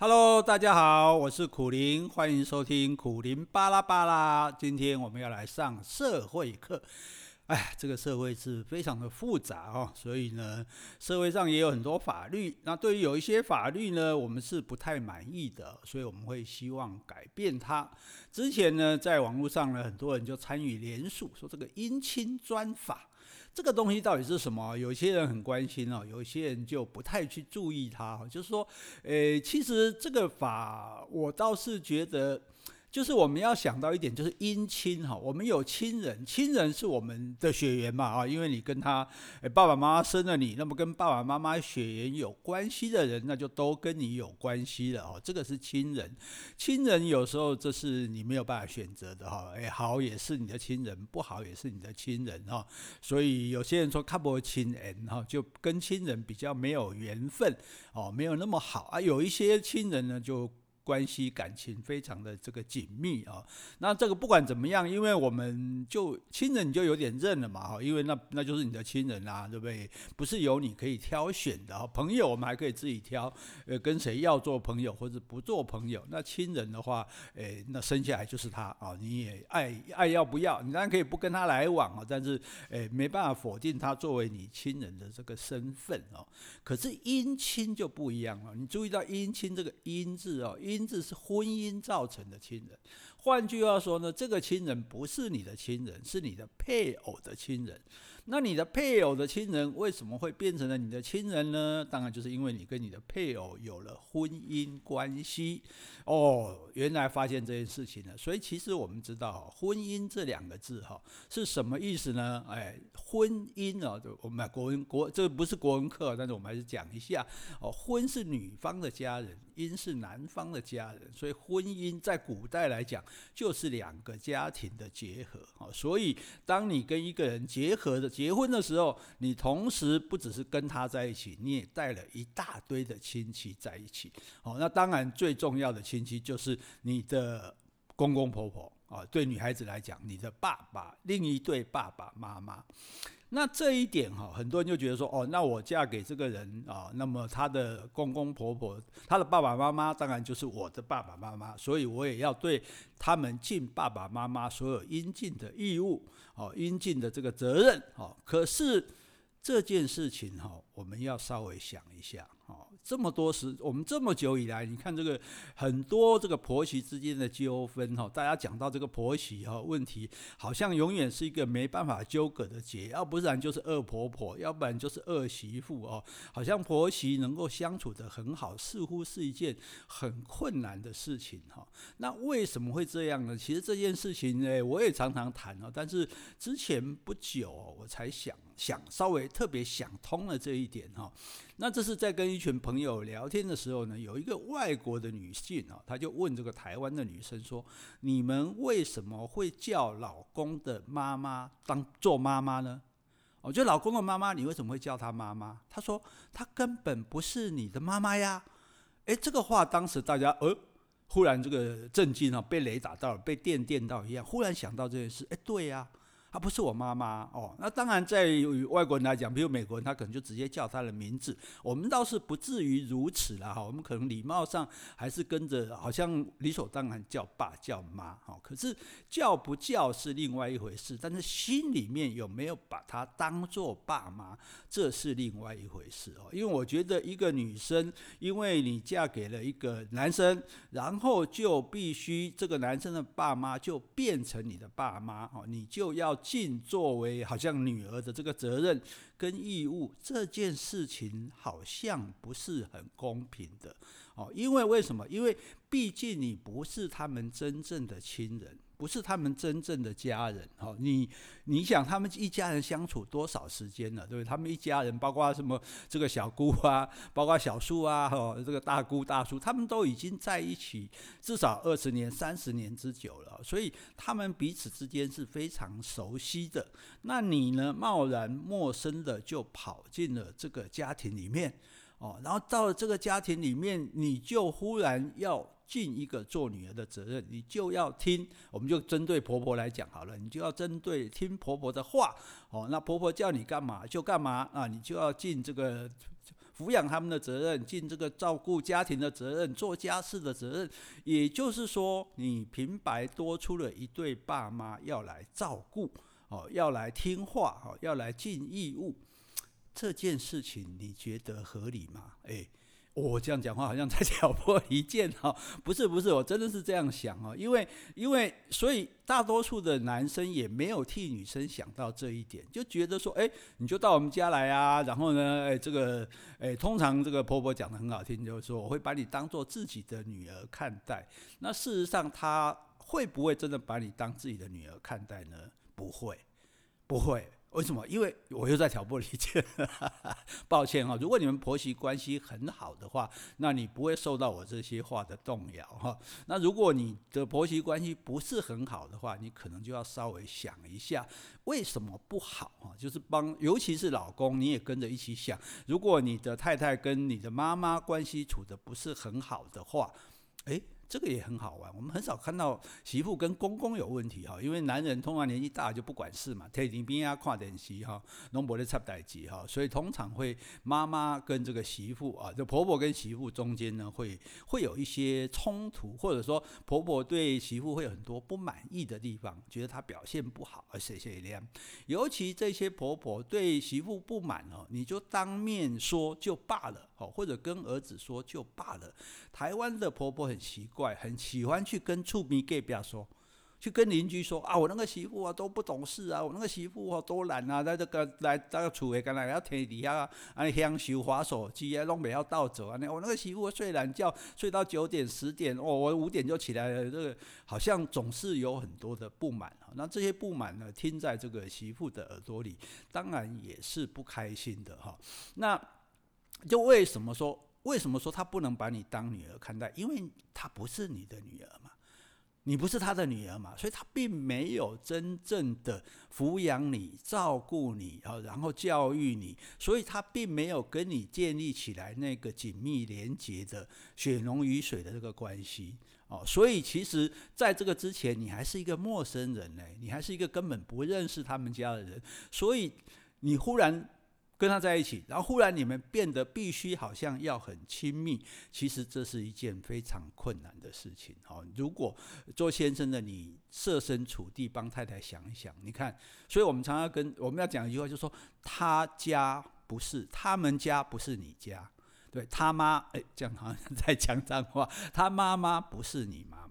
Hello，大家好，我是苦苓，欢迎收听苦苓巴拉巴拉。今天我们要来上社会课。哎，这个社会是非常的复杂哦，所以呢，社会上也有很多法律。那对于有一些法律呢，我们是不太满意的，所以我们会希望改变它。之前呢，在网络上呢，很多人就参与联署，说这个姻亲专法。这个东西到底是什么？有些人很关心哦，有些人就不太去注意它。就是说，诶，其实这个法，我倒是觉得。就是我们要想到一点，就是姻亲哈，我们有亲人，亲人是我们的血缘嘛啊，因为你跟他爸爸妈妈生了你，那么跟爸爸妈妈血缘有关系的人，那就都跟你有关系了哦，这个是亲人。亲人有时候这是你没有办法选择的哈，哎，好也是你的亲人，不好也是你的亲人哈，所以有些人说看不亲人哈，就跟亲人比较没有缘分哦，没有那么好啊，有一些亲人呢就。关系感情非常的这个紧密啊，那这个不管怎么样，因为我们就亲人你就有点认了嘛哈，因为那那就是你的亲人啦，对不对？不是由你可以挑选的啊，朋友我们还可以自己挑，呃，跟谁要做朋友或者不做朋友。那亲人的话，诶，那生下来就是他啊，你也爱爱要不要？你当然可以不跟他来往啊，但是诶，没办法否定他作为你亲人的这个身份哦。可是姻亲就不一样了，你注意到姻亲这个姻字哦，姻。亲字是婚姻造成的亲人，换句话说呢，这个亲人不是你的亲人，是你的配偶的亲人。那你的配偶的亲人为什么会变成了你的亲人呢？当然就是因为你跟你的配偶有了婚姻关系。哦，原来发现这件事情了。所以其实我们知道，婚姻这两个字哈是什么意思呢？哎，婚姻啊，我们国文国这不是国文课，但是我们还是讲一下。哦，婚是女方的家人，因是男方的家人，所以婚姻在古代来讲就是两个家庭的结合。哦，所以当你跟一个人结合的。结婚的时候，你同时不只是跟他在一起，你也带了一大堆的亲戚在一起。哦，那当然最重要的亲戚就是你的公公婆婆啊。对女孩子来讲，你的爸爸，另一对爸爸妈妈。那这一点哈，很多人就觉得说，哦，那我嫁给这个人啊，那么他的公公婆婆，他的爸爸妈妈，当然就是我的爸爸妈妈，所以我也要对他们尽爸爸妈妈所有应尽的义务，哦，应尽的这个责任，哦，可是这件事情哈，我们要稍微想一下。哦，这么多时，我们这么久以来，你看这个很多这个婆媳之间的纠纷哈，大家讲到这个婆媳哈问题，好像永远是一个没办法纠葛的结，要不然就是恶婆婆，要不然就是恶媳妇哦，好像婆媳能够相处得很好，似乎是一件很困难的事情哈。那为什么会这样呢？其实这件事情呢，我也常常谈哦，但是之前不久我才想想稍微特别想通了这一点哈。那这是在跟一群朋友聊天的时候呢，有一个外国的女性啊，她就问这个台湾的女生说：“你们为什么会叫老公的妈妈当做妈妈呢？”我觉得老公的妈妈，你为什么会叫她妈妈？她说：“她根本不是你的妈妈呀。”诶，这个话当时大家呃，忽然这个震惊啊，被雷打到了，被电电到一样，忽然想到这件事。诶，对呀。她不是我妈妈哦，那当然，在于外国人来讲，比如美国人，他可能就直接叫她的名字。我们倒是不至于如此了哈，我们可能礼貌上还是跟着，好像理所当然叫爸叫妈哈。可是叫不叫是另外一回事，但是心里面有没有把她当做爸妈，这是另外一回事哦。因为我觉得一个女生，因为你嫁给了一个男生，然后就必须这个男生的爸妈就变成你的爸妈哦，你就要。尽作为好像女儿的这个责任跟义务，这件事情好像不是很公平的哦。因为为什么？因为毕竟你不是他们真正的亲人。不是他们真正的家人，哈，你你想他们一家人相处多少时间了，对不对？他们一家人包括什么这个小姑啊，包括小叔啊，哈，这个大姑大叔，他们都已经在一起至少二十年、三十年之久了，所以他们彼此之间是非常熟悉的。那你呢，贸然陌生的就跑进了这个家庭里面，哦，然后到了这个家庭里面，你就忽然要。尽一个做女儿的责任，你就要听，我们就针对婆婆来讲好了，你就要针对听婆婆的话，哦，那婆婆叫你干嘛就干嘛啊，你就要尽这个抚养他们的责任，尽这个照顾家庭的责任，做家事的责任。也就是说，你平白多出了一对爸妈要来照顾，哦，要来听话，哦，要来尽义务。这件事情你觉得合理吗？诶。我、这样讲话好像在挑拨离间哈，不是不是，我真的是这样想哦，因为因为所以大多数的男生也没有替女生想到这一点，就觉得说，哎，你就到我们家来啊，然后呢，哎，这个，哎，通常这个婆婆讲得很好听，就是说我会把你当做自己的女儿看待。那事实上，她会不会真的把你当自己的女儿看待呢？不会，不会。为什么？因为我又在挑拨离间，抱歉哈。如果你们婆媳关系很好的话，那你不会受到我这些话的动摇哈。那如果你的婆媳关系不是很好的话，你可能就要稍微想一下为什么不好哈。就是帮，尤其是老公，你也跟着一起想。如果你的太太跟你的妈妈关系处得不是很好的话，诶。这个也很好玩，我们很少看到媳妇跟公公有问题哈，因为男人通常年纪大就不管事嘛，天天边啊看电视哈，拢无咧插代志哈，所以通常会妈妈跟这个媳妇啊，就婆婆跟媳妇中间呢会会有一些冲突，或者说婆婆对媳妇会有很多不满意的地方，觉得她表现不好而谢谢亮，尤其这些婆婆对媳妇不满哦，你就当面说就罢了。哦，或者跟儿子说就罢了。台湾的婆婆很奇怪，很喜欢去跟厝边隔壁说，去跟邻居说啊，我那个媳妇啊都不懂事啊，我那个媳妇啊多懒啊，在这个来这个厝里干来要天底下啊享受滑手机啊，拢不要倒走啊。我那个媳妇睡懒觉睡到九点十点，哦，我五点就起来了。这个好像总是有很多的不满啊。那这些不满呢，听在这个媳妇的耳朵里，当然也是不开心的哈。那。就为什么说，为什么说他不能把你当女儿看待？因为她不是你的女儿嘛，你不是他的女儿嘛，所以他并没有真正的抚养你、照顾你啊，然后教育你，所以他并没有跟你建立起来那个紧密连接的血浓于水的这个关系哦。所以其实在这个之前，你还是一个陌生人呢，你还是一个根本不认识他们家的人，所以你忽然。跟他在一起，然后忽然你们变得必须好像要很亲密，其实这是一件非常困难的事情。好，如果做先生的你设身处地帮太太想一想，你看，所以我们常常跟我们要讲一句话，就是说他家不是他们家，不是你家，对他妈，哎，这样好像在讲脏话，他妈妈不是你妈。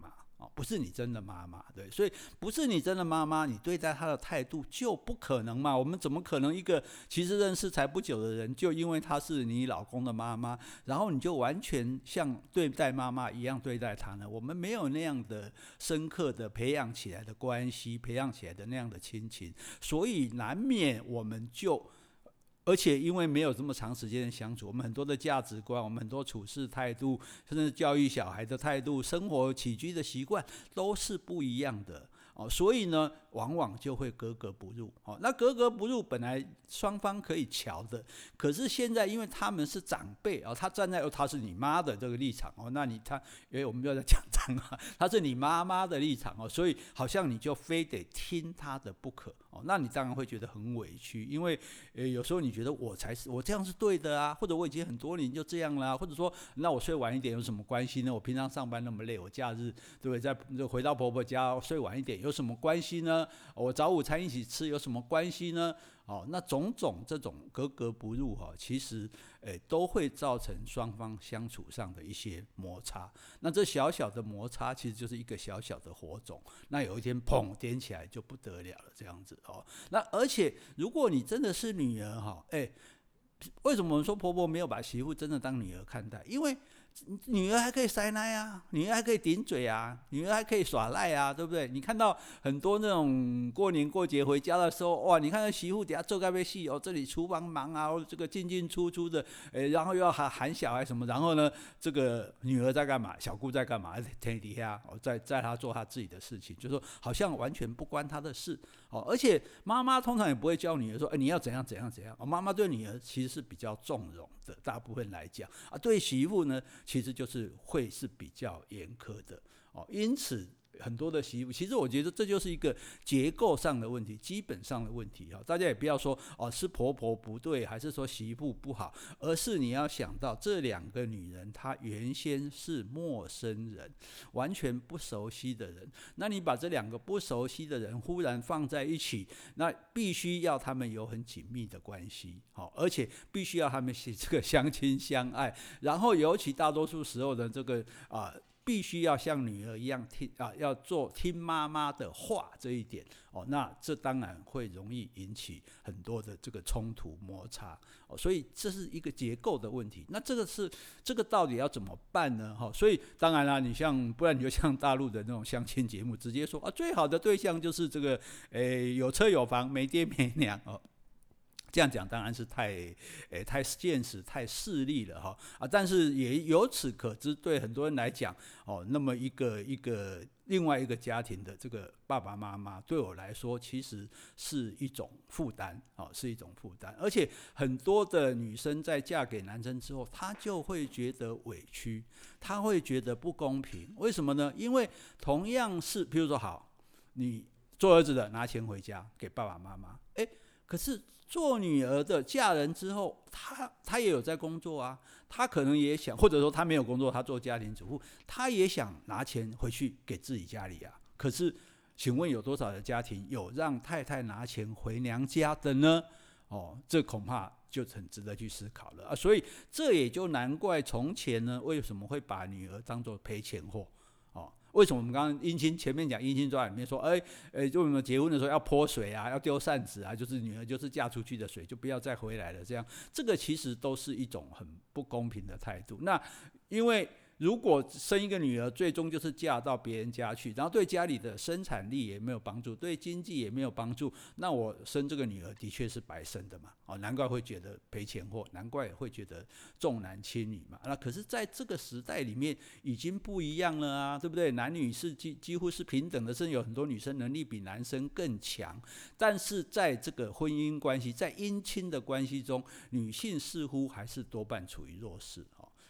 不是你真的妈妈，对，所以不是你真的妈妈，你对待她的态度就不可能嘛。我们怎么可能一个其实认识才不久的人，就因为她是你老公的妈妈，然后你就完全像对待妈妈一样对待她呢？我们没有那样的深刻的培养起来的关系，培养起来的那样的亲情，所以难免我们就。而且因为没有这么长时间的相处，我们很多的价值观，我们很多处事态度，甚至教育小孩的态度、生活起居的习惯，都是不一样的。哦，所以呢，往往就会格格不入。哦，那格格不入本来双方可以瞧的，可是现在因为他们是长辈哦，他站在哦，他是你妈的这个立场哦，那你他，因为我们就在讲 他是你妈妈的立场哦，所以好像你就非得听他的不可哦，那你当然会觉得很委屈，因为呃有时候你觉得我才是我这样是对的啊，或者我已经很多年就这样啦，或者说那我睡晚一点有什么关系呢？我平常上班那么累，我假日对不对？再回到婆婆家睡晚一点有什么关系呢？我早午餐一起吃有什么关系呢？哦，那种种这种格格不入哈，其实诶都会造成双方相处上的一些摩擦。那这小小的摩擦其实就是一个小小的火种，那有一天砰点起来就不得了了，这样子哦。那而且如果你真的是女儿哈，诶，为什么我们说婆婆没有把媳妇真的当女儿看待？因为女儿还可以塞奶啊，女儿还可以顶嘴啊，女儿还可以耍赖啊，对不对？你看到很多那种过年过节回家的时候，哇，你看到媳妇底下做该被戏哦，这里厨房忙啊，这个进进出出的，诶，然后又要喊喊小孩什么，然后呢，这个女儿在干嘛？小姑在干嘛？天底下哦，在在她做她自己的事情，就说好像完全不关她的事哦。而且妈妈通常也不会教女儿说，哎，你要怎样怎样怎样。哦，妈妈对女儿其实是比较纵容，大部分来讲啊，对媳妇呢。其实就是会是比较严苛的哦，因此，很多的媳妇，其实我觉得这就是一个结构上的问题，基本上的问题啊。大家也不要说哦，是婆婆不对，还是说媳妇不好，而是你要想到这两个女人，她原先是陌生人，完全不熟悉的人。那你把这两个不熟悉的人忽然放在一起，那必须要他们有很紧密的关系，好，而且必须要他们是这个相亲相爱，然后尤其大多数时候的这个啊。必须要像女儿一样听啊，要做听妈妈的话这一点哦，那这当然会容易引起很多的这个冲突摩擦哦，所以这是一个结构的问题。那这个是这个到底要怎么办呢？哈，所以当然啦，你像不然你就像大陆的那种相亲节目，直接说啊，最好的对象就是这个诶有车有房没爹没娘哦。这样讲当然是太，诶、太现实、太势利了哈啊！但是也由此可知，对很多人来讲，哦，那么一个一个另外一个家庭的这个爸爸妈妈，对我来说其实是一种负担，哦，是一种负担。而且很多的女生在嫁给男生之后，她就会觉得委屈，她会觉得不公平。为什么呢？因为同样是，比如说，好，你做儿子的拿钱回家给爸爸妈妈，可是。做女儿的嫁人之后，她她也有在工作啊，她可能也想，或者说她没有工作，她做家庭主妇，她也想拿钱回去给自己家里啊。可是，请问有多少的家庭有让太太拿钱回娘家的呢？哦，这恐怕就很值得去思考了啊。所以这也就难怪从前呢，为什么会把女儿当做赔钱货？为什么我们刚刚姻亲前面讲姻亲传里面说，哎，哎，为什么结婚的时候要泼水啊，要丢扇子啊，就是女儿就是嫁出去的水，就不要再回来了。这样，这个其实都是一种很不公平的态度。那因为。如果生一个女儿，最终就是嫁到别人家去，然后对家里的生产力也没有帮助，对经济也没有帮助，那我生这个女儿的确是白生的嘛？哦，难怪会觉得赔钱货，难怪会觉得重男轻女嘛。那可是在这个时代里面已经不一样了啊，对不对？男女是几几乎是平等的，甚至有很多女生能力比男生更强，但是在这个婚姻关系，在姻亲的关系中，女性似乎还是多半处于弱势。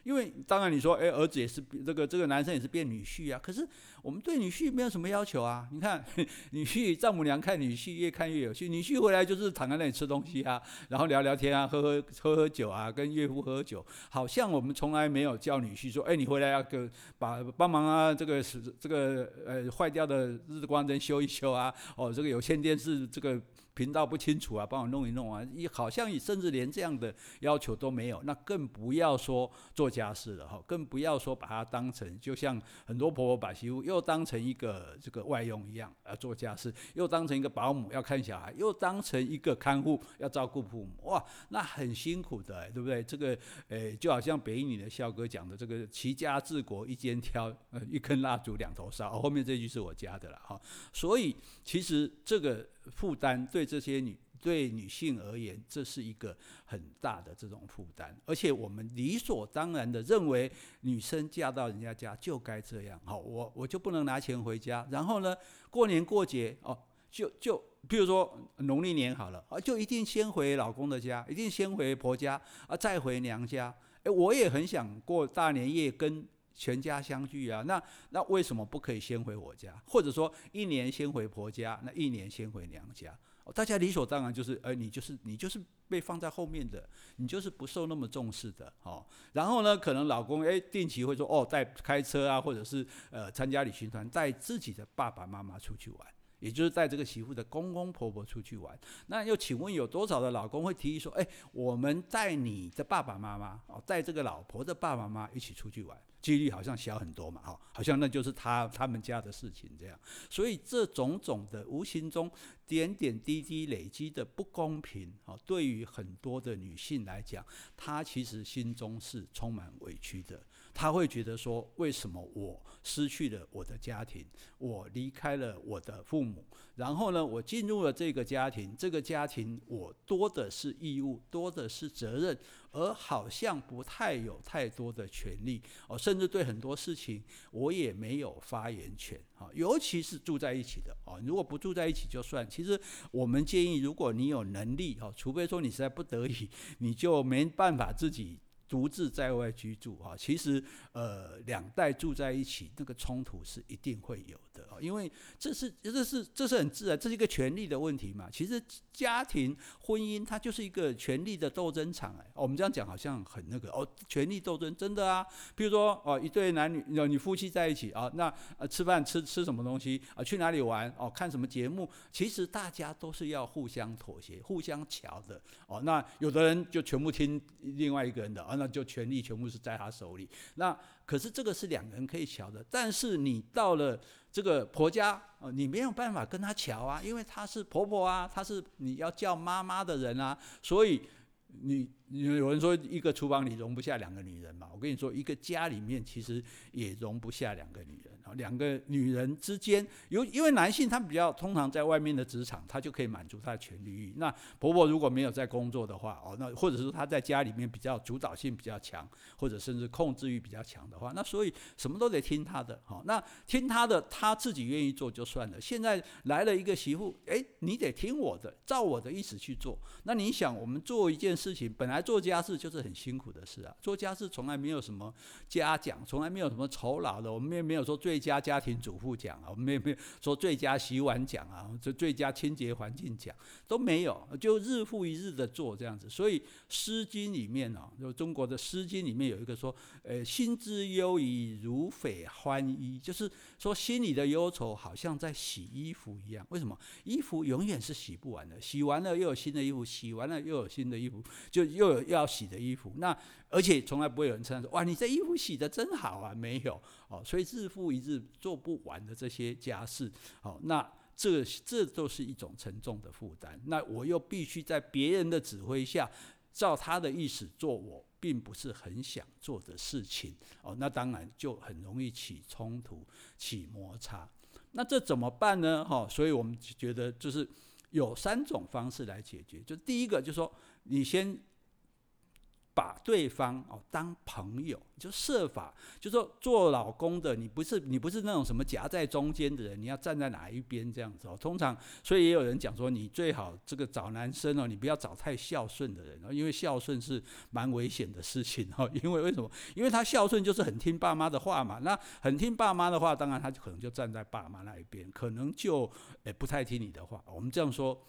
因为当然你说，哎，儿子也是这个这个男生也是变女婿啊。可是我们对女婿没有什么要求啊。你看，女婿丈母娘看女婿越看越有趣，女婿回来就是躺在那里吃东西啊，然后聊聊天啊，喝喝喝喝酒啊，跟岳父喝酒，好像我们从来没有叫女婿说，哎，你回来要给把帮忙啊，这个是这个呃坏掉的日光灯修一修啊，哦，这个有线电视这个。频道不清楚啊，帮我弄一弄啊！你好像甚至连这样的要求都没有，那更不要说做家事了哈，更不要说把它当成，就像很多婆婆把媳妇又当成一个这个外佣一样啊，做家事，又当成一个保姆要看小孩，又当成一个看护要照顾父母，哇，那很辛苦的，对不对？这个诶，就好像北一女的肖哥讲的这个齐家治国一肩挑，呃，一根蜡烛两头烧，后面这句是我加的了哈，所以其实这个。负担对这些女对女性而言，这是一个很大的这种负担，而且我们理所当然的认为，女生嫁到人家家就该这样，好，我我就不能拿钱回家，然后呢，过年过节哦，就就比如说农历年好了啊，就一定先回老公的家，一定先回婆家啊，再回娘家。诶，我也很想过大年夜跟。全家相聚啊，那那为什么不可以先回我家？或者说一年先回婆家，那一年先回娘家？大家理所当然就是，呃，你就是你就是被放在后面的，你就是不受那么重视的，哦。然后呢，可能老公诶定期会说，哦，带开车啊，或者是呃参加旅行团，带自己的爸爸妈妈出去玩。也就是带这个媳妇的公公婆婆出去玩，那又请问有多少的老公会提议说，哎，我们带你的爸爸妈妈哦，带这个老婆的爸爸妈妈一起出去玩，几率好像小很多嘛，哈，好像那就是他他们家的事情这样。所以这种种的无形中点点滴滴累积的不公平，哦，对于很多的女性来讲，她其实心中是充满委屈的。她会觉得说，为什么我失去了我的家庭，我离开了我的父母，然后呢，我进入了这个家庭，这个家庭我多的是义务，多的是责任，而好像不太有太多的权利哦，甚至对很多事情我也没有发言权啊，尤其是住在一起的哦，如果不住在一起就算，其实我们建议，如果你有能力哦，除非说你实在不得已，你就没办法自己。独自在外居住哈，其实呃两代住在一起，那个冲突是一定会有因为这是这是这是很自然，这是一个权力的问题嘛。其实家庭婚姻它就是一个权力的斗争场哎，我们这样讲好像很那个哦，权力斗争真的啊。比如说哦，一对男女，你夫妻在一起啊，那吃饭吃吃什么东西啊，去哪里玩哦，看什么节目，其实大家都是要互相妥协、互相瞧的哦。那有的人就全部听另外一个人的啊。那就权力全部是在他手里。那可是这个是两个人可以瞧的，但是你到了这个婆家，哦，你没有办法跟她瞧啊，因为她是婆婆啊，她是你要叫妈妈的人啊，所以你。有人说一个厨房里容不下两个女人嘛？我跟你说，一个家里面其实也容不下两个女人两个女人之间，有因为男性他比较通常在外面的职场，他就可以满足他的权利欲。那婆婆如果没有在工作的话，哦，那或者是他在家里面比较主导性比较强，或者甚至控制欲比较强的话，那所以什么都得听他的。好，那听他的，他自己愿意做就算了。现在来了一个媳妇，诶，你得听我的，照我的意思去做。那你想，我们做一件事情，本来。做家事就是很辛苦的事啊！做家事从来没有什么嘉奖，从来没有什么酬劳的。我们也没有说最最佳家庭主妇奖啊，我们也没有说最佳洗碗奖啊，这最佳清洁环境奖都没有，就日复一日的做这样子。所以《诗经》里面啊，就中国的《诗经》里面有一个说：“呃，心之忧矣，如匪欢衣。”就是说心里的忧愁好像在洗衣服一样。为什么？衣服永远是洗不完的，洗完了又有新的衣服，洗完了又有新的衣服，就又。有要洗的衣服，那而且从来不会有人称赞说：“哇，你这衣服洗的真好啊！”没有哦，所以日复一日做不完的这些家事，哦，那这这都是一种沉重的负担。那我又必须在别人的指挥下，照他的意思做我并不是很想做的事情，哦，那当然就很容易起冲突、起摩擦。那这怎么办呢？哈，所以我们觉得就是有三种方式来解决。就第一个，就是说你先。把对方哦当朋友，就设法，就说做老公的，你不是你不是那种什么夹在中间的人，你要站在哪一边这样子哦。通常，所以也有人讲说，你最好这个找男生哦，你不要找太孝顺的人哦，因为孝顺是蛮危险的事情哦。因为为什么？因为他孝顺就是很听爸妈的话嘛。那很听爸妈的话，当然他就可能就站在爸妈那一边，可能就诶不太听你的话。我们这样说。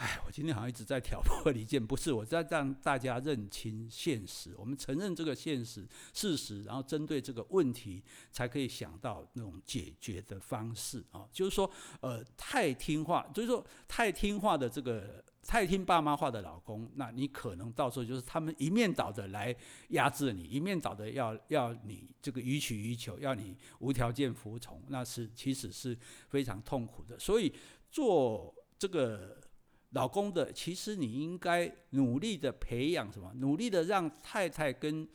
哎，我今天好像一直在挑拨离间，不是，我在让大家认清现实，我们承认这个现实事实，然后针对这个问题，才可以想到那种解决的方式啊。就是说，呃，太听话，就是说太听话的这个太听爸妈话的老公，那你可能到时候就是他们一面倒的来压制你，一面倒的要要你这个予取予求，要你无条件服从，那是其实是非常痛苦的。所以做这个。老公的，其实你应该努力的培养什么？努力的让太太跟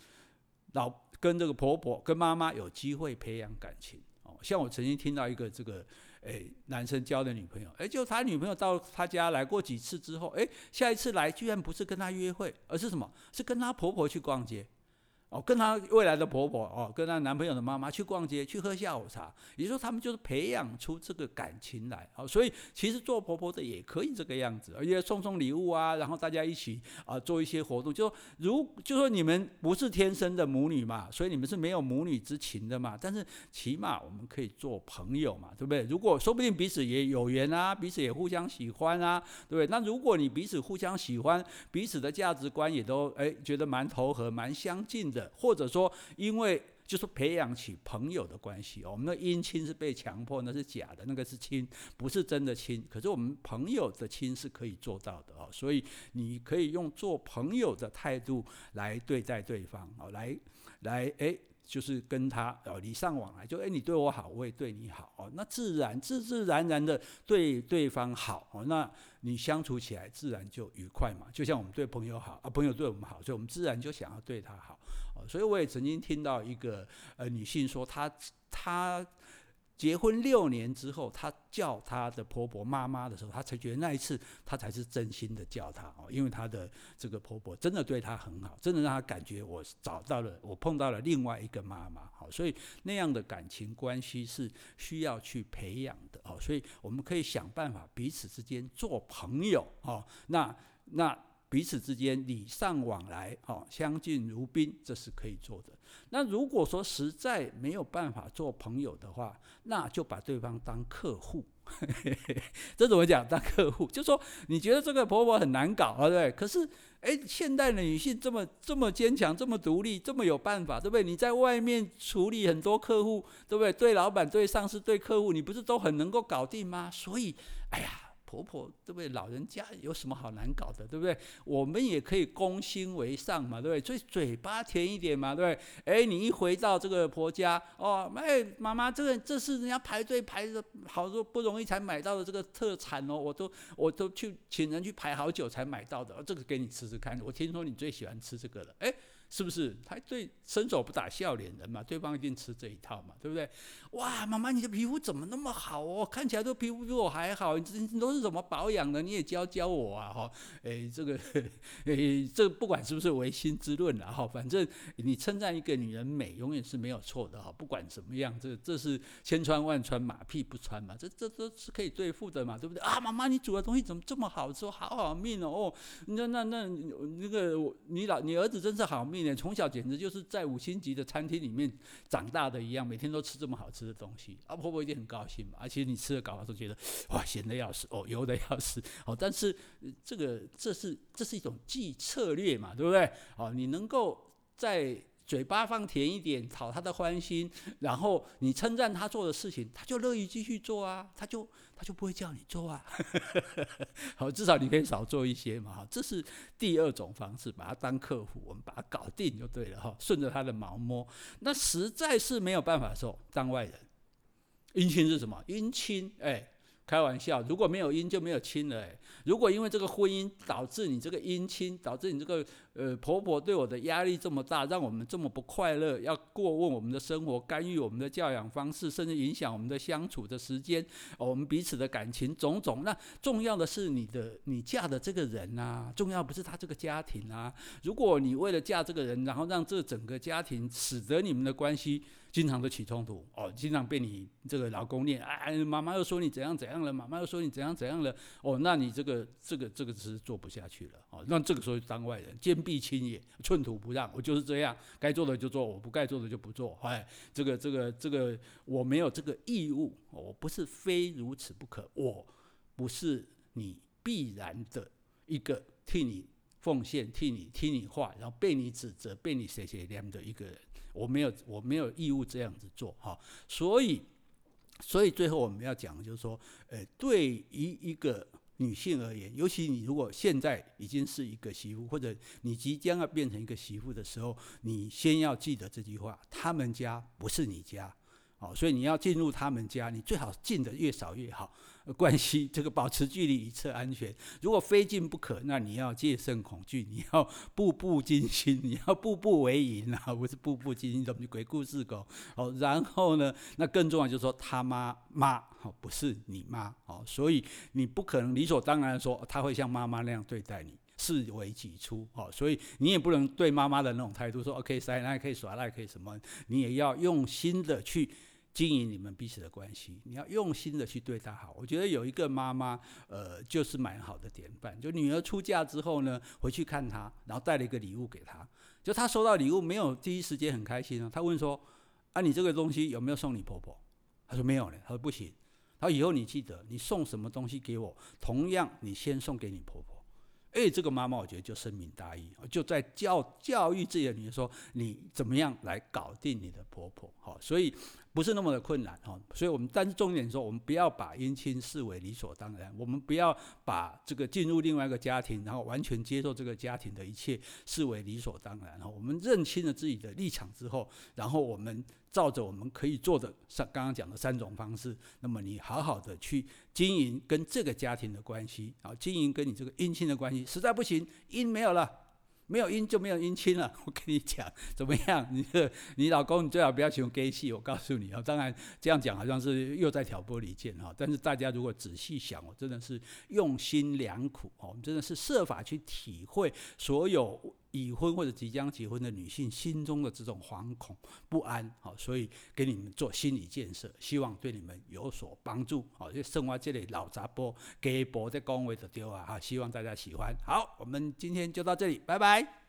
老跟这个婆婆跟妈妈有机会培养感情哦。像我曾经听到一个这个诶男生交的女朋友，诶就他女朋友到他家来过几次之后，诶下一次来居然不是跟他约会，而是什么？是跟他婆婆去逛街。哦，跟她未来的婆婆哦，跟她男朋友的妈妈去逛街，去喝下午茶，也就说，他们就是培养出这个感情来。哦，所以其实做婆婆的也可以这个样子，而且送送礼物啊，然后大家一起啊做一些活动。就如就说你们不是天生的母女嘛，所以你们是没有母女之情的嘛。但是起码我们可以做朋友嘛，对不对？如果说不定彼此也有缘啊，彼此也互相喜欢啊，对不对？那如果你彼此互相喜欢，彼此的价值观也都哎觉得蛮投合、蛮相近的。或者说，因为就是培养起朋友的关系，我们的姻亲是被强迫，那是假的，那个是亲，不是真的亲。可是我们朋友的亲是可以做到的哦，所以你可以用做朋友的态度来对待对方哦，来来诶。就是跟他哦礼尚往来，就诶，你对我好，我也对你好哦，那自然自自然然的对对方好哦，那你相处起来自然就愉快嘛。就像我们对朋友好啊，朋友对我们好，所以我们自然就想要对他好。所以我也曾经听到一个呃女性说，她她。结婚六年之后，她叫她的婆婆妈妈的时候，她才觉得那一次她才是真心的叫她哦，因为她的这个婆婆真的对她很好，真的让她感觉我找到了，我碰到了另外一个妈妈，好，所以那样的感情关系是需要去培养的哦，所以我们可以想办法彼此之间做朋友哦，那那。彼此之间礼尚往来，哦，相敬如宾，这是可以做的。那如果说实在没有办法做朋友的话，那就把对方当客户。这怎么讲？当客户，就说你觉得这个婆婆很难搞啊，对不对？可是，哎，现代的女性这么这么坚强，这么独立，这么有办法，对不对？你在外面处理很多客户，对不对？对老板、对上司、对客户，你不是都很能够搞定吗？所以，哎呀。婆婆对不对？老人家有什么好难搞的，对不对？我们也可以攻心为上嘛，对不对？所以嘴巴甜一点嘛，对不对？哎，你一回到这个婆家，哦，哎，妈妈，这个这是人家排队排的好多不容易才买到的这个特产哦，我都我都去请人去排好久才买到的，这个给你吃吃看。我听说你最喜欢吃这个了，哎。是不是？他对伸手不打笑脸人嘛，对方一定吃这一套嘛，对不对？哇，妈妈，你的皮肤怎么那么好哦？看起来都皮肤比我还好，你你都是怎么保养的？你也教教我啊，哈，诶，这个，哎，这个不管是不是唯心之论了哈，反正你称赞一个女人美，永远是没有错的哈，不管怎么样，这这是千穿万穿，马屁不穿嘛，这这都是可以对付的嘛，对不对？啊，妈妈，你煮的东西怎么这么好吃？好好命哦，哦，那那那那个你老你儿子真是好命。从小简直就是在五星级的餐厅里面长大的一样，每天都吃这么好吃的东西，啊婆婆一定很高兴嘛。而且你吃了搞完都觉得哇咸的要死哦，油的要死哦。但是这个这是这是一种计策略嘛，对不对？哦，你能够在。嘴巴放甜一点，讨他的欢心，然后你称赞他做的事情，他就乐意继续做啊，他就他就不会叫你做啊。好，至少你可以少做一些嘛。哈，这是第二种方式，把他当客户，我们把他搞定就对了哈，顺着他的毛摸。那实在是没有办法的时候，当外人。姻亲是什么？姻亲，哎。开玩笑，如果没有姻就没有亲了。哎，如果因为这个婚姻导致你这个姻亲，导致你这个呃婆婆对我的压力这么大，让我们这么不快乐，要过问我们的生活，干预我们的教养方式，甚至影响我们的相处的时间，我们彼此的感情种种。那重要的是你的你嫁的这个人啊，重要不是他这个家庭啊。如果你为了嫁这个人，然后让这整个家庭使得你们的关系。经常都起冲突哦，经常被你这个老公念，哎，妈妈又说你怎样怎样了，妈妈又说你怎样怎样了，哦，那你这个这个这个是做不下去了哦，那这个时候就当外人，坚壁清野，寸土不让，我就是这样，该做的就做，我不该做的就不做，哎，这个这个这个我没有这个义务，我不是非如此不可，我不是你必然的一个替你奉献、替你听你话，然后被你指责、被你谁谁念的一个人。我没有，我没有义务这样子做哈，所以，所以最后我们要讲的就是说，呃，对于一个女性而言，尤其你如果现在已经是一个媳妇，或者你即将要变成一个媳妇的时候，你先要记得这句话：他们家不是你家，所以你要进入他们家，你最好进的越少越好。关系这个保持距离以策安全。如果非进不可，那你要戒慎恐惧，你要步步惊心，你要步步为营啊，不是步步惊心，怎么鬼故事狗？哦，然后呢，那更重要就是说他妈妈哦，不是你妈哦，所以你不可能理所当然说他会像妈妈那样对待你，视为己出哦，所以你也不能对妈妈的那种态度说 OK，塞那可以耍赖可以什么，你也要用心的去。经营你们彼此的关系，你要用心的去对她好。我觉得有一个妈妈，呃，就是蛮好的典范。就女儿出嫁之后呢，回去看她，然后带了一个礼物给她。就她收到礼物，没有第一时间很开心啊。她问说：“啊，你这个东西有没有送你婆婆？”她说：“没有呢。”她说：“不行。”她说：“以后你记得，你送什么东西给我，同样你先送给你婆婆。”哎，这个妈妈我觉得就深明大义，就在教教育自己的女儿说：“你怎么样来搞定你的婆婆？”好，所以。不是那么的困难哈，所以我们但是重点说，我们不要把姻亲视为理所当然，我们不要把这个进入另外一个家庭，然后完全接受这个家庭的一切视为理所当然哈。我们认清了自己的立场之后，然后我们照着我们可以做的三刚刚讲的三种方式，那么你好好的去经营跟这个家庭的关系，然后经营跟你这个姻亲的关系，实在不行，姻没有了。没有姻就没有姻亲了，我跟你讲怎么样？你的你老公你最好不要喜欢 gay 系，我告诉你啊。当然这样讲好像是又在挑拨离间哈，但是大家如果仔细想，我真的是用心良苦哦，真的是设法去体会所有已婚或者即将结婚的女性心中的这种惶恐不安，好，所以给你们做心理建设，希望对你们有所帮助，好，就生活这里老杂波给波在恭维的丢啊，哈，希望大家喜欢。好，我们今天就到这里，拜拜。